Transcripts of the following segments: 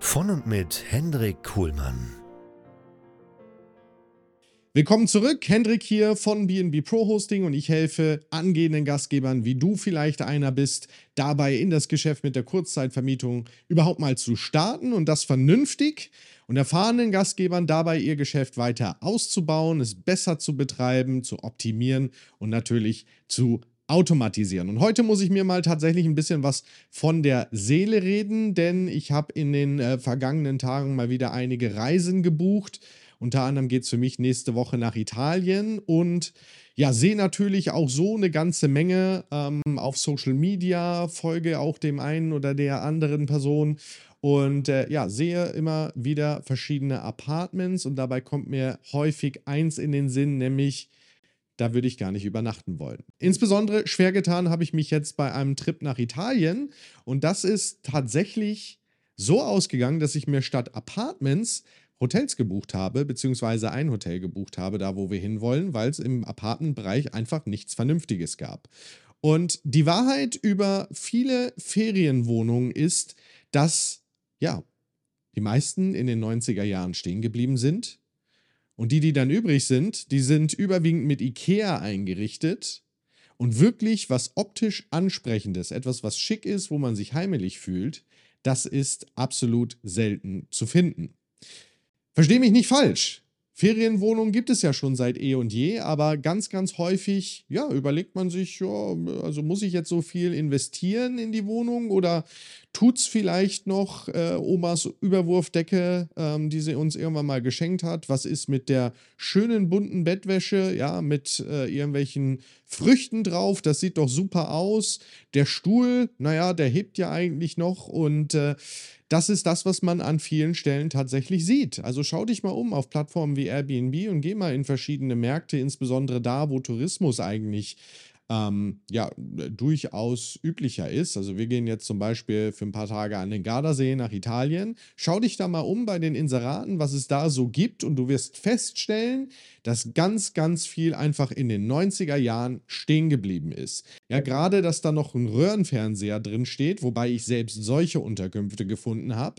Von und mit Hendrik Kuhlmann. Willkommen zurück, Hendrik hier von BNB Pro Hosting und ich helfe angehenden Gastgebern, wie du vielleicht einer bist, dabei in das Geschäft mit der Kurzzeitvermietung überhaupt mal zu starten und das vernünftig und erfahrenen Gastgebern dabei ihr Geschäft weiter auszubauen, es besser zu betreiben, zu optimieren und natürlich zu automatisieren. Und heute muss ich mir mal tatsächlich ein bisschen was von der Seele reden, denn ich habe in den äh, vergangenen Tagen mal wieder einige Reisen gebucht. Unter anderem geht es für mich nächste Woche nach Italien und ja, sehe natürlich auch so eine ganze Menge ähm, auf Social Media, folge auch dem einen oder der anderen Person und äh, ja, sehe immer wieder verschiedene Apartments und dabei kommt mir häufig eins in den Sinn, nämlich da würde ich gar nicht übernachten wollen. Insbesondere schwer getan habe ich mich jetzt bei einem Trip nach Italien und das ist tatsächlich so ausgegangen, dass ich mir statt Apartments Hotels gebucht habe, beziehungsweise ein Hotel gebucht habe, da wo wir hinwollen, weil es im Apartmentbereich einfach nichts Vernünftiges gab. Und die Wahrheit über viele Ferienwohnungen ist, dass ja, die meisten in den 90er Jahren stehen geblieben sind, und die, die dann übrig sind, die sind überwiegend mit IKEA eingerichtet und wirklich was optisch ansprechendes, etwas, was schick ist, wo man sich heimelig fühlt, das ist absolut selten zu finden. Versteh mich nicht falsch. Ferienwohnungen gibt es ja schon seit eh und je, aber ganz, ganz häufig, ja, überlegt man sich, ja, also muss ich jetzt so viel investieren in die Wohnung oder tut es vielleicht noch äh, Omas Überwurfdecke, ähm, die sie uns irgendwann mal geschenkt hat? Was ist mit der schönen bunten Bettwäsche, ja, mit äh, irgendwelchen Früchten drauf? Das sieht doch super aus. Der Stuhl, naja, der hebt ja eigentlich noch und äh, das ist das, was man an vielen Stellen tatsächlich sieht. Also schau dich mal um auf Plattformen wie Airbnb und geh mal in verschiedene Märkte, insbesondere da, wo Tourismus eigentlich ähm, ja, durchaus üblicher ist. Also wir gehen jetzt zum Beispiel für ein paar Tage an den Gardasee nach Italien. Schau dich da mal um bei den Inseraten, was es da so gibt und du wirst feststellen, dass ganz, ganz viel einfach in den 90er Jahren stehen geblieben ist. Ja, gerade, dass da noch ein Röhrenfernseher drin steht, wobei ich selbst solche Unterkünfte gefunden habe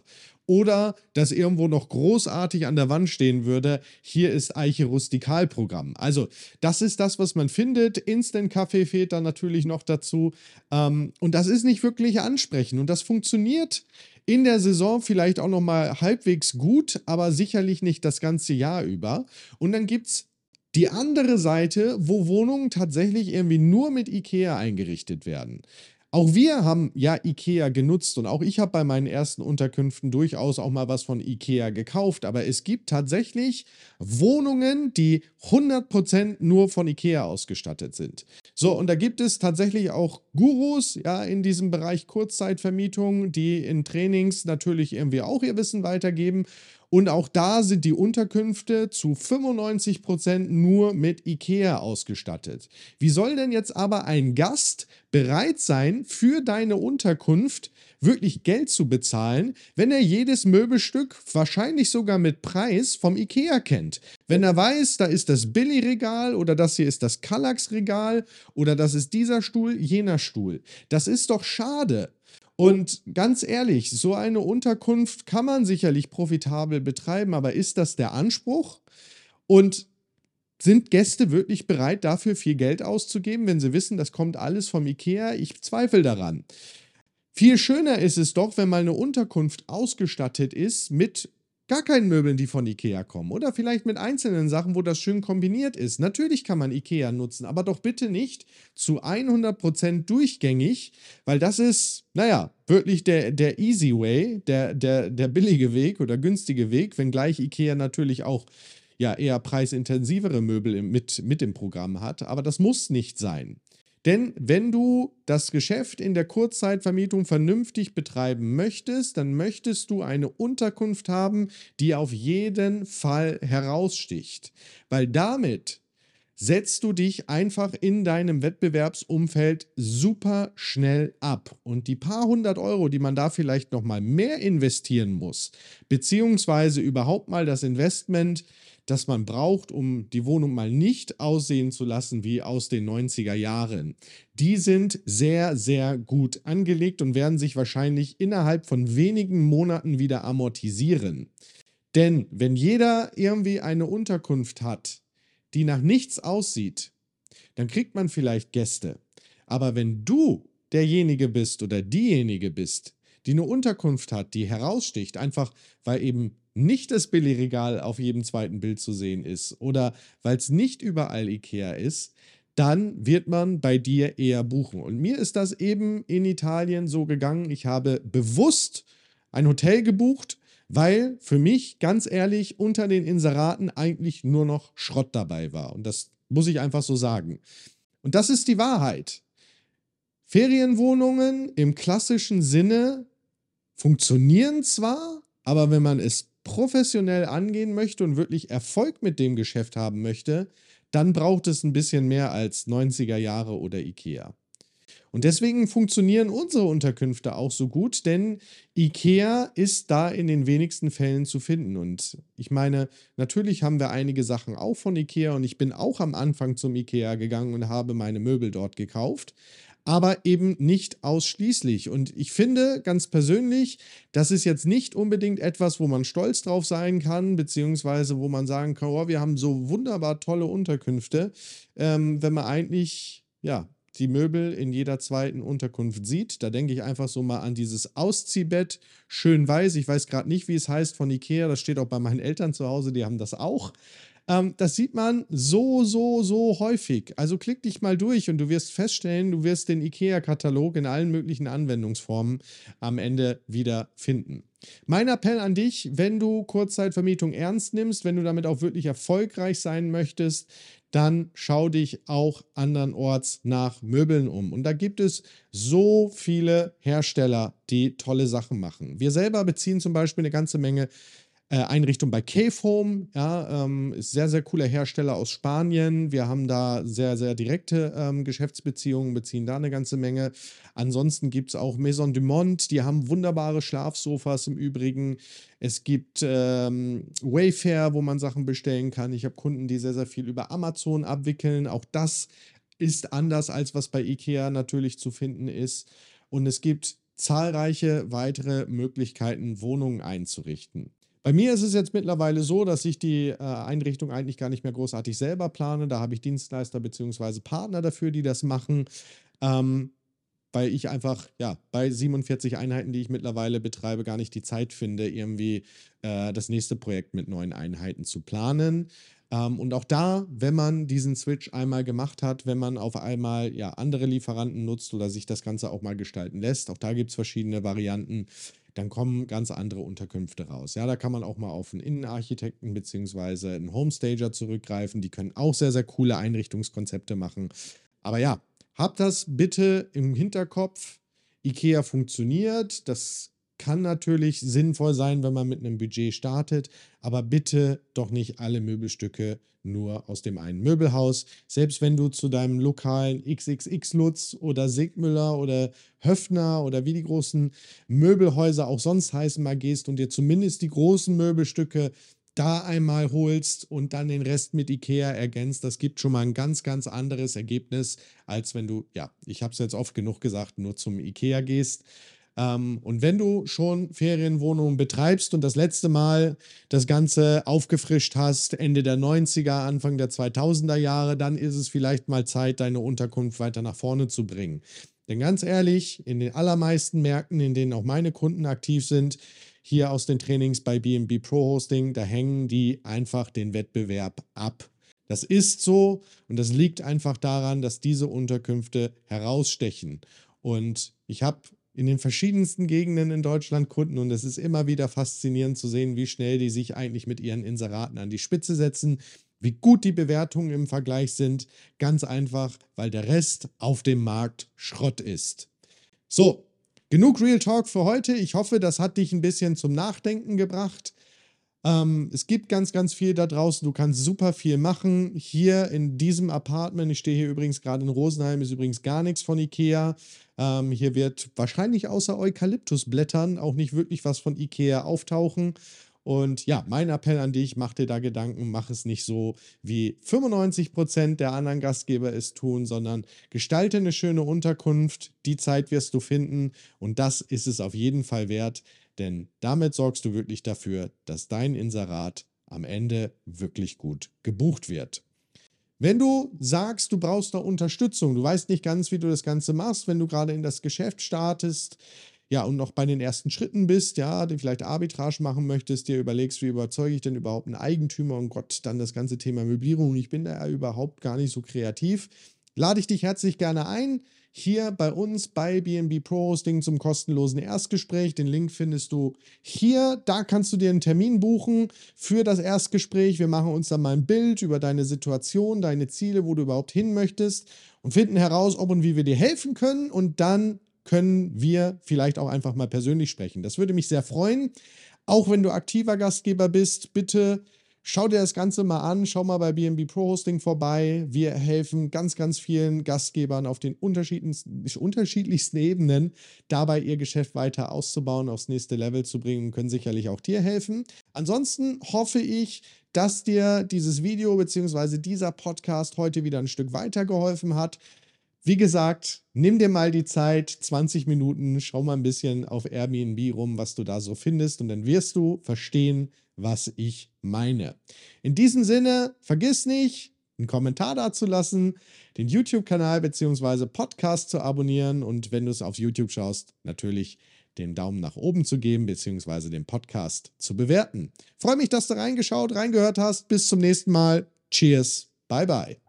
oder dass irgendwo noch großartig an der Wand stehen würde, hier ist Eiche Rustikalprogramm. Also das ist das, was man findet. Instant Kaffee fehlt dann natürlich noch dazu. Ähm, und das ist nicht wirklich ansprechend. Und das funktioniert in der Saison vielleicht auch noch mal halbwegs gut, aber sicherlich nicht das ganze Jahr über. Und dann gibt es die andere Seite, wo Wohnungen tatsächlich irgendwie nur mit IKEA eingerichtet werden. Auch wir haben ja IKEA genutzt und auch ich habe bei meinen ersten Unterkünften durchaus auch mal was von IKEA gekauft, aber es gibt tatsächlich Wohnungen, die 100% nur von IKEA ausgestattet sind. So, und da gibt es tatsächlich auch Gurus, ja, in diesem Bereich Kurzzeitvermietung, die in Trainings natürlich irgendwie auch ihr Wissen weitergeben und auch da sind die Unterkünfte zu 95 Prozent nur mit IKEA ausgestattet. Wie soll denn jetzt aber ein Gast bereit sein, für deine Unterkunft wirklich Geld zu bezahlen, wenn er jedes Möbelstück, wahrscheinlich sogar mit Preis, vom IKEA kennt? Wenn er weiß, da ist das Billy-Regal oder das hier ist das Kallax-Regal oder das ist dieser Stuhl, jener Stuhl. Das ist doch schade. Und ganz ehrlich, so eine Unterkunft kann man sicherlich profitabel betreiben, aber ist das der Anspruch? Und sind Gäste wirklich bereit, dafür viel Geld auszugeben, wenn sie wissen, das kommt alles vom IKEA? Ich zweifle daran. Viel schöner ist es doch, wenn mal eine Unterkunft ausgestattet ist mit gar keinen Möbeln, die von Ikea kommen. Oder vielleicht mit einzelnen Sachen, wo das schön kombiniert ist. Natürlich kann man Ikea nutzen, aber doch bitte nicht zu 100% durchgängig, weil das ist, naja, wirklich der, der easy way, der, der, der billige Weg oder günstige Weg, wenngleich Ikea natürlich auch ja eher preisintensivere Möbel mit, mit im Programm hat. Aber das muss nicht sein. Denn wenn du das Geschäft in der Kurzzeitvermietung vernünftig betreiben möchtest, dann möchtest du eine Unterkunft haben, die auf jeden Fall heraussticht. Weil damit setzt du dich einfach in deinem Wettbewerbsumfeld super schnell ab. Und die paar hundert Euro, die man da vielleicht nochmal mehr investieren muss, beziehungsweise überhaupt mal das Investment das man braucht, um die Wohnung mal nicht aussehen zu lassen wie aus den 90er Jahren. Die sind sehr, sehr gut angelegt und werden sich wahrscheinlich innerhalb von wenigen Monaten wieder amortisieren. Denn wenn jeder irgendwie eine Unterkunft hat, die nach nichts aussieht, dann kriegt man vielleicht Gäste. Aber wenn du derjenige bist oder diejenige bist, die eine Unterkunft hat, die heraussticht, einfach weil eben nicht das Billigregal auf jedem zweiten Bild zu sehen ist oder weil es nicht überall Ikea ist, dann wird man bei dir eher buchen. Und mir ist das eben in Italien so gegangen. Ich habe bewusst ein Hotel gebucht, weil für mich, ganz ehrlich, unter den Inseraten eigentlich nur noch Schrott dabei war. Und das muss ich einfach so sagen. Und das ist die Wahrheit. Ferienwohnungen im klassischen Sinne funktionieren zwar, aber wenn man es professionell angehen möchte und wirklich Erfolg mit dem Geschäft haben möchte, dann braucht es ein bisschen mehr als 90er Jahre oder IKEA. Und deswegen funktionieren unsere Unterkünfte auch so gut, denn IKEA ist da in den wenigsten Fällen zu finden. Und ich meine, natürlich haben wir einige Sachen auch von IKEA und ich bin auch am Anfang zum IKEA gegangen und habe meine Möbel dort gekauft aber eben nicht ausschließlich. Und ich finde ganz persönlich, das ist jetzt nicht unbedingt etwas, wo man stolz drauf sein kann, beziehungsweise wo man sagen kann, oh, wir haben so wunderbar tolle Unterkünfte, ähm, wenn man eigentlich, ja, die Möbel in jeder zweiten Unterkunft sieht. Da denke ich einfach so mal an dieses Ausziehbett, schön weiß. Ich weiß gerade nicht, wie es heißt von Ikea. Das steht auch bei meinen Eltern zu Hause, die haben das auch. Ähm, das sieht man so, so, so häufig. Also klick dich mal durch und du wirst feststellen, du wirst den IKEA-Katalog in allen möglichen Anwendungsformen am Ende wieder finden. Mein Appell an dich, wenn du Kurzzeitvermietung ernst nimmst, wenn du damit auch wirklich erfolgreich sein möchtest, dann schau dich auch andernorts nach Möbeln um. Und da gibt es so viele Hersteller, die tolle Sachen machen. Wir selber beziehen zum Beispiel eine ganze Menge äh, Einrichtung bei Cave Home, ja, ähm, ist sehr, sehr cooler Hersteller aus Spanien. Wir haben da sehr, sehr direkte ähm, Geschäftsbeziehungen, beziehen da eine ganze Menge. Ansonsten gibt es auch Maison du Monde, die haben wunderbare Schlafsofas im Übrigen. Es gibt ähm, Wayfair, wo man Sachen bestellen kann. Ich habe Kunden, die sehr, sehr viel über Amazon abwickeln. Auch das ist anders, als was bei IKEA natürlich zu finden ist. Und es gibt zahlreiche weitere Möglichkeiten, Wohnungen einzurichten. Bei mir ist es jetzt mittlerweile so, dass ich die äh, Einrichtung eigentlich gar nicht mehr großartig selber plane. Da habe ich Dienstleister bzw. Partner dafür, die das machen. Ähm, weil ich einfach, ja, bei 47 Einheiten, die ich mittlerweile betreibe, gar nicht die Zeit finde, irgendwie äh, das nächste Projekt mit neuen Einheiten zu planen. Ähm, und auch da, wenn man diesen Switch einmal gemacht hat, wenn man auf einmal ja, andere Lieferanten nutzt oder sich das Ganze auch mal gestalten lässt, auch da gibt es verschiedene Varianten, dann kommen ganz andere Unterkünfte raus. Ja, da kann man auch mal auf einen Innenarchitekten bzw. einen Homestager zurückgreifen. Die können auch sehr, sehr coole Einrichtungskonzepte machen. Aber ja, habt das bitte im Hinterkopf. IKEA funktioniert. Das kann natürlich sinnvoll sein, wenn man mit einem Budget startet, aber bitte doch nicht alle Möbelstücke nur aus dem einen Möbelhaus. Selbst wenn du zu deinem lokalen XXX Lutz oder Sigmüller oder Höfner oder wie die großen Möbelhäuser auch sonst heißen mal gehst und dir zumindest die großen Möbelstücke da einmal holst und dann den Rest mit Ikea ergänzt, das gibt schon mal ein ganz, ganz anderes Ergebnis, als wenn du, ja, ich habe es jetzt oft genug gesagt, nur zum Ikea gehst. Ähm, und wenn du schon Ferienwohnungen betreibst und das letzte Mal das Ganze aufgefrischt hast, Ende der 90er, Anfang der 2000er Jahre, dann ist es vielleicht mal Zeit, deine Unterkunft weiter nach vorne zu bringen. Denn ganz ehrlich, in den allermeisten Märkten, in denen auch meine Kunden aktiv sind, hier aus den Trainings bei BNB Pro Hosting, da hängen die einfach den Wettbewerb ab. Das ist so und das liegt einfach daran, dass diese Unterkünfte herausstechen. Und ich habe in den verschiedensten Gegenden in Deutschland Kunden und es ist immer wieder faszinierend zu sehen, wie schnell die sich eigentlich mit ihren Inseraten an die Spitze setzen, wie gut die Bewertungen im Vergleich sind. Ganz einfach, weil der Rest auf dem Markt Schrott ist. So, genug Real Talk für heute. Ich hoffe, das hat dich ein bisschen zum Nachdenken gebracht. Ähm, es gibt ganz, ganz viel da draußen. Du kannst super viel machen. Hier in diesem Apartment, ich stehe hier übrigens gerade in Rosenheim, ist übrigens gar nichts von Ikea. Ähm, hier wird wahrscheinlich außer Eukalyptusblättern auch nicht wirklich was von Ikea auftauchen. Und ja, mein Appell an dich, mach dir da Gedanken, mach es nicht so, wie 95% der anderen Gastgeber es tun, sondern gestalte eine schöne Unterkunft, die Zeit wirst du finden und das ist es auf jeden Fall wert, denn damit sorgst du wirklich dafür, dass dein Inserat am Ende wirklich gut gebucht wird. Wenn du sagst, du brauchst da Unterstützung, du weißt nicht ganz, wie du das Ganze machst, wenn du gerade in das Geschäft startest, ja, und noch bei den ersten Schritten bist, ja, die vielleicht Arbitrage machen möchtest, dir überlegst, wie überzeuge ich denn überhaupt einen Eigentümer und Gott, dann das ganze Thema Möblierung. Ich bin da ja überhaupt gar nicht so kreativ. Lade ich dich herzlich gerne ein, hier bei uns bei BNB Pro Hosting zum kostenlosen Erstgespräch. Den Link findest du hier. Da kannst du dir einen Termin buchen für das Erstgespräch. Wir machen uns dann mal ein Bild über deine Situation, deine Ziele, wo du überhaupt hin möchtest und finden heraus, ob und wie wir dir helfen können. Und dann können wir vielleicht auch einfach mal persönlich sprechen. Das würde mich sehr freuen. Auch wenn du aktiver Gastgeber bist, bitte schau dir das Ganze mal an. Schau mal bei BNB Pro Hosting vorbei. Wir helfen ganz, ganz vielen Gastgebern auf den unterschiedlichsten Ebenen dabei, ihr Geschäft weiter auszubauen, aufs nächste Level zu bringen und können sicherlich auch dir helfen. Ansonsten hoffe ich, dass dir dieses Video bzw. dieser Podcast heute wieder ein Stück weitergeholfen hat. Wie gesagt, nimm dir mal die Zeit, 20 Minuten, schau mal ein bisschen auf Airbnb rum, was du da so findest und dann wirst du verstehen, was ich meine. In diesem Sinne, vergiss nicht, einen Kommentar dazulassen, den YouTube-Kanal bzw. Podcast zu abonnieren und wenn du es auf YouTube schaust, natürlich den Daumen nach oben zu geben bzw. den Podcast zu bewerten. Freue mich, dass du reingeschaut, reingehört hast. Bis zum nächsten Mal. Cheers. Bye bye.